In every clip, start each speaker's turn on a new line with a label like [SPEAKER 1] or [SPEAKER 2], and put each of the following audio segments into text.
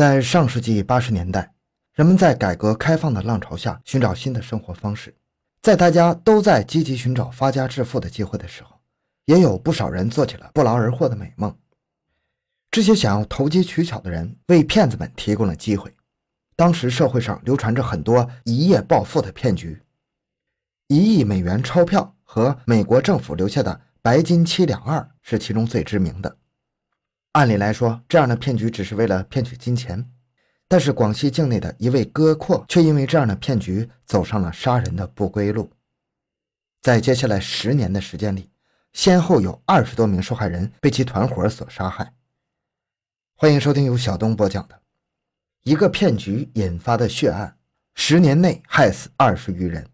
[SPEAKER 1] 在上世纪八十年代，人们在改革开放的浪潮下寻找新的生活方式。在大家都在积极寻找发家致富的机会的时候，也有不少人做起了不劳而获的美梦。这些想要投机取巧的人为骗子们提供了机会。当时社会上流传着很多一夜暴富的骗局，一亿美元钞票和美国政府留下的白金七两二是其中最知名的。按理来说，这样的骗局只是为了骗取金钱，但是广西境内的一位哥阔却因为这样的骗局走上了杀人的不归路。在接下来十年的时间里，先后有二十多名受害人被其团伙所杀害。欢迎收听由小东播讲的《一个骗局引发的血案》，十年内害死二十余人。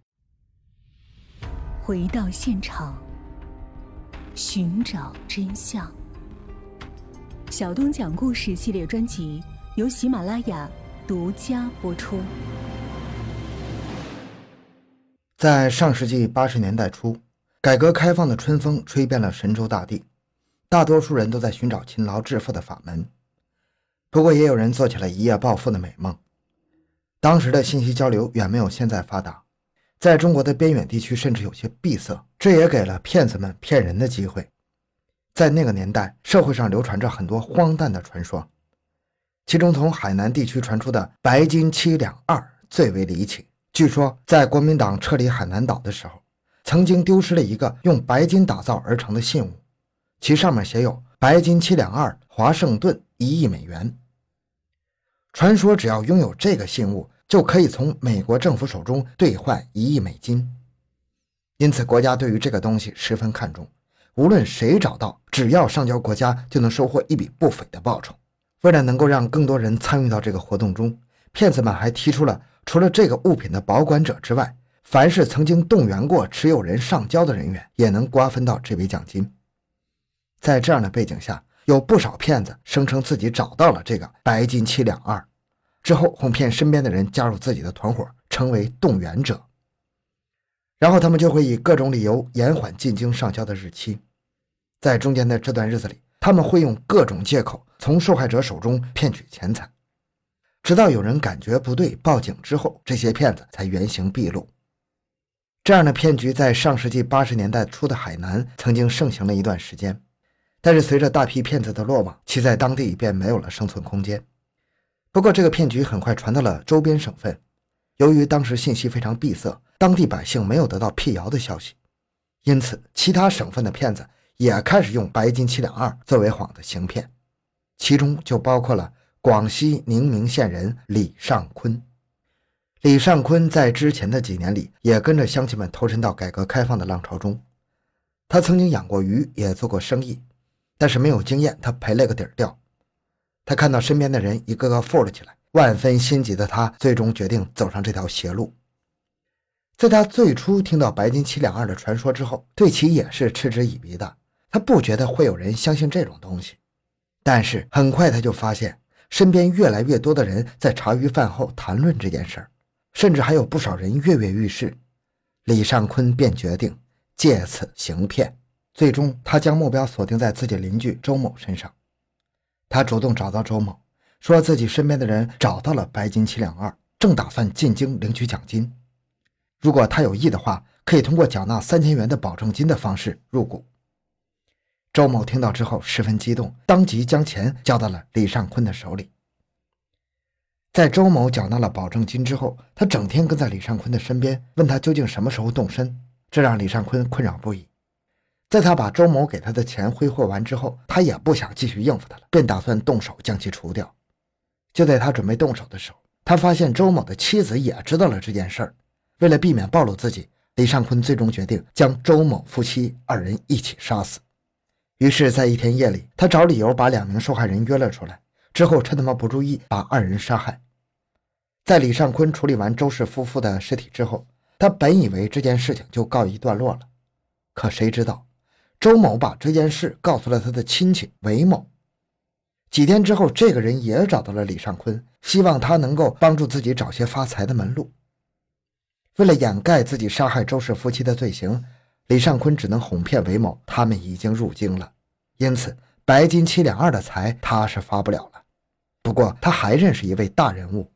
[SPEAKER 2] 回到现场，寻找真相。小东讲故事系列专辑由喜马拉雅独家播出。
[SPEAKER 1] 在上世纪八十年代初，改革开放的春风吹遍了神州大地，大多数人都在寻找勤劳致富的法门。不过，也有人做起了一夜暴富的美梦。当时的信息交流远没有现在发达，在中国的边远地区甚至有些闭塞，这也给了骗子们骗人的机会。在那个年代，社会上流传着很多荒诞的传说，其中从海南地区传出的“白金七两二”最为离奇。据说，在国民党撤离海南岛的时候，曾经丢失了一个用白金打造而成的信物，其上面写有“白金七两二，华盛顿一亿美元”。传说只要拥有这个信物，就可以从美国政府手中兑换一亿美金，因此国家对于这个东西十分看重。无论谁找到，只要上交国家，就能收获一笔不菲的报酬。为了能够让更多人参与到这个活动中，骗子们还提出了，除了这个物品的保管者之外，凡是曾经动员过持有人上交的人员，也能瓜分到这笔奖金。在这样的背景下，有不少骗子声称自己找到了这个白金七两二，之后哄骗身边的人加入自己的团伙，成为动员者。然后他们就会以各种理由延缓进京上交的日期。在中间的这段日子里，他们会用各种借口从受害者手中骗取钱财，直到有人感觉不对报警之后，这些骗子才原形毕露。这样的骗局在上世纪八十年代初的海南曾经盛行了一段时间，但是随着大批骗子的落网，其在当地便没有了生存空间。不过，这个骗局很快传到了周边省份，由于当时信息非常闭塞，当地百姓没有得到辟谣的消息，因此其他省份的骗子。也开始用白金七两二作为幌子行骗，其中就包括了广西宁明县人李尚坤。李尚坤在之前的几年里也跟着乡亲们投身到改革开放的浪潮中。他曾经养过鱼，也做过生意，但是没有经验，他赔了个底儿掉。他看到身边的人一个个富了起来，万分心急的他，最终决定走上这条邪路。在他最初听到白金七两二的传说之后，对其也是嗤之以鼻的。他不觉得会有人相信这种东西，但是很快他就发现身边越来越多的人在茶余饭后谈论这件事儿，甚至还有不少人跃跃欲试。李尚坤便决定借此行骗，最终他将目标锁定在自己邻居周某身上。他主动找到周某，说自己身边的人找到了白金七两二，正打算进京领取奖金，如果他有意的话，可以通过缴纳三千元的保证金的方式入股。周某听到之后十分激动，当即将钱交到了李尚坤的手里。在周某缴纳了保证金之后，他整天跟在李尚坤的身边，问他究竟什么时候动身，这让李尚坤困扰不已。在他把周某给他的钱挥霍完之后，他也不想继续应付他了，便打算动手将其除掉。就在他准备动手的时候，他发现周某的妻子也知道了这件事儿。为了避免暴露自己，李尚坤最终决定将周某夫妻二人一起杀死。于是，在一天夜里，他找理由把两名受害人约了出来，之后趁他们不注意把二人杀害。在李尚坤处理完周氏夫妇的尸体之后，他本以为这件事情就告一段落了，可谁知道，周某把这件事告诉了他的亲戚韦某。几天之后，这个人也找到了李尚坤，希望他能够帮助自己找些发财的门路。为了掩盖自己杀害周氏夫妻的罪行。李尚坤只能哄骗韦某，他们已经入京了，因此白金七两二的财他是发不了了。不过他还认识一位大人物，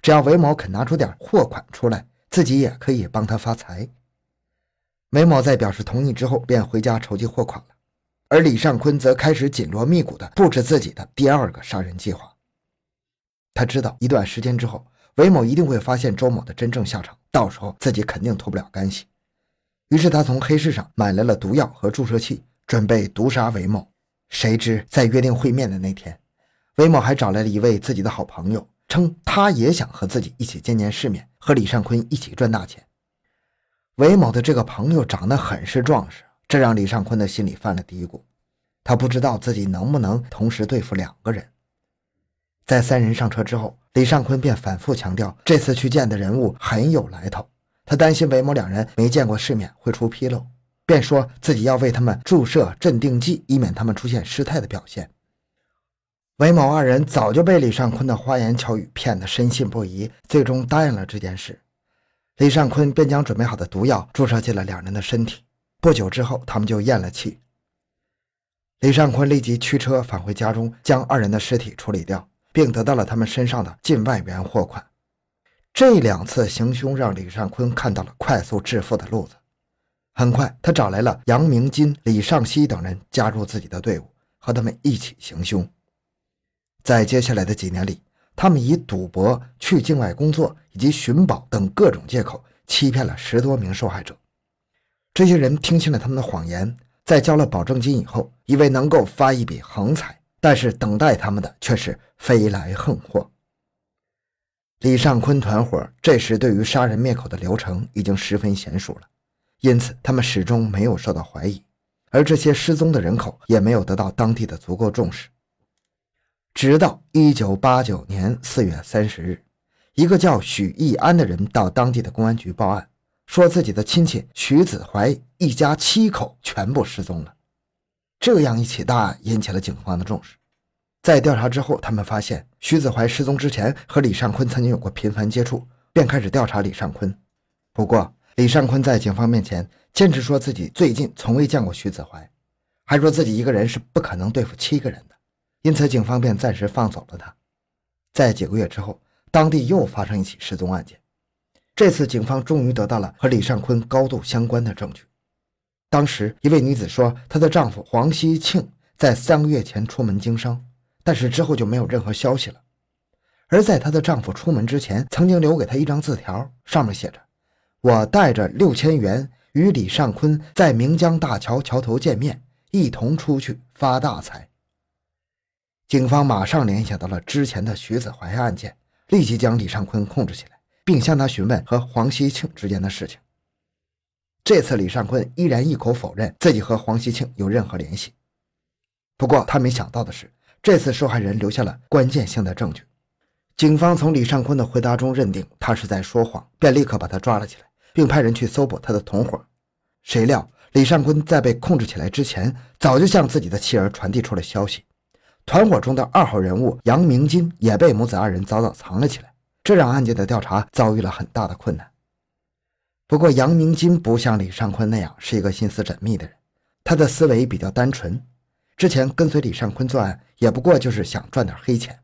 [SPEAKER 1] 只要韦某肯拿出点货款出来，自己也可以帮他发财。韦某在表示同意之后，便回家筹集货款了，而李尚坤则开始紧锣密鼓地布置自己的第二个杀人计划。他知道一段时间之后，韦某一定会发现周某的真正下场，到时候自己肯定脱不了干系。于是他从黑市上买来了毒药和注射器，准备毒杀韦某。谁知在约定会面的那天，韦某还找来了一位自己的好朋友，称他也想和自己一起见见世面，和李尚坤一起赚大钱。韦某的这个朋友长得很是壮实，这让李尚坤的心里犯了嘀咕。他不知道自己能不能同时对付两个人。在三人上车之后，李尚坤便反复强调，这次去见的人物很有来头。他担心韦某两人没见过世面会出纰漏，便说自己要为他们注射镇定剂，以免他们出现失态的表现。韦某二人早就被李尚坤的花言巧语骗得深信不疑，最终答应了这件事。李尚坤便将准备好的毒药注射进了两人的身体。不久之后，他们就咽了气。李尚坤立即驱车返回家中，将二人的尸体处理掉，并得到了他们身上的近万元货款。这两次行凶让李尚坤看到了快速致富的路子。很快，他找来了杨明金、李尚熙等人加入自己的队伍，和他们一起行凶。在接下来的几年里，他们以赌博、去境外工作以及寻宝等各种借口，欺骗了十多名受害者。这些人听信了他们的谎言，在交了保证金以后，以为能够发一笔横财，但是等待他们的却是飞来横祸。李尚坤团伙这时对于杀人灭口的流程已经十分娴熟了，因此他们始终没有受到怀疑，而这些失踪的人口也没有得到当地的足够重视。直到一九八九年四月三十日，一个叫许义安的人到当地的公安局报案，说自己的亲戚许子怀一家七口全部失踪了。这样一起大案引起了警方的重视。在调查之后，他们发现徐子怀失踪之前和李尚坤曾经有过频繁接触，便开始调查李尚坤。不过，李尚坤在警方面前坚持说自己最近从未见过徐子怀，还说自己一个人是不可能对付七个人的。因此，警方便暂时放走了他。在几个月之后，当地又发生一起失踪案件。这次，警方终于得到了和李尚坤高度相关的证据。当时，一位女子说，她的丈夫黄希庆在三个月前出门经商，但是之后就没有任何消息了。而在她的丈夫出门之前，曾经留给她一张字条，上面写着：“我带着六千元与李尚坤在明江大桥桥头见面，一同出去发大财。”警方马上联想到了之前的徐子怀案件，立即将李尚坤控制起来，并向他询问和黄西庆之间的事情。这次李尚坤依然一口否认自己和黄西庆有任何联系。不过他没想到的是，这次受害人留下了关键性的证据。警方从李尚坤的回答中认定他是在说谎，便立刻把他抓了起来，并派人去搜捕他的同伙。谁料李尚坤在被控制起来之前，早就向自己的妻儿传递出了消息。团伙中的二号人物杨明金也被母子二人早早藏了起来，这让案件的调查遭遇了很大的困难。不过，杨明金不像李尚坤那样是一个心思缜密的人，他的思维比较单纯。之前跟随李尚坤作案，也不过就是想赚点黑钱。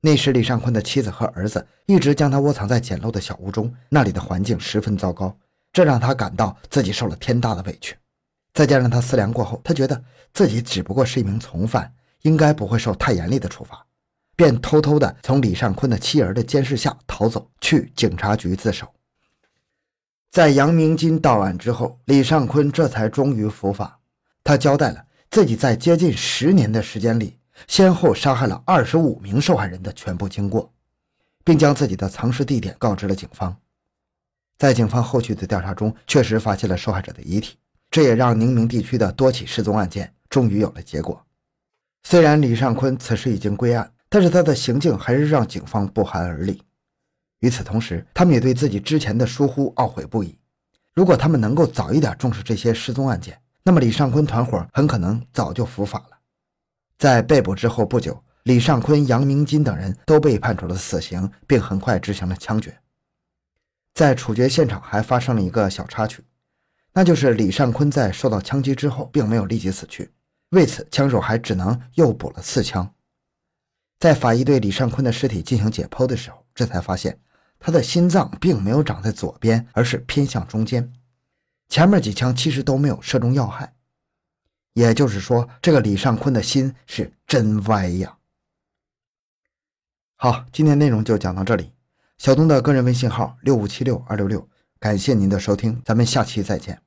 [SPEAKER 1] 那时，李尚坤的妻子和儿子一直将他窝藏在简陋的小屋中，那里的环境十分糟糕，这让他感到自己受了天大的委屈。再加上他思量过后，他觉得自己只不过是一名从犯。应该不会受太严厉的处罚，便偷偷的从李尚坤的妻儿的监视下逃走，去警察局自首。在杨明金到案之后，李尚坤这才终于伏法。他交代了自己在接近十年的时间里，先后杀害了二十五名受害人的全部经过，并将自己的藏尸地点告知了警方。在警方后续的调查中，确实发现了受害者的遗体，这也让宁明地区的多起失踪案件终于有了结果。虽然李尚坤此时已经归案，但是他的行径还是让警方不寒而栗。与此同时，他们也对自己之前的疏忽懊悔不已。如果他们能够早一点重视这些失踪案件，那么李尚坤团伙很可能早就伏法了。在被捕之后不久，李尚坤、杨明金等人都被判处了死刑，并很快执行了枪决。在处决现场还发生了一个小插曲，那就是李尚坤在受到枪击之后，并没有立即死去。为此，枪手还只能又补了四枪。在法医对李尚坤的尸体进行解剖的时候，这才发现他的心脏并没有长在左边，而是偏向中间。前面几枪其实都没有射中要害，也就是说，这个李尚坤的心是真歪呀。好，今天内容就讲到这里。小东的个人微信号六五七六二六六，感谢您的收听，咱们下期再见。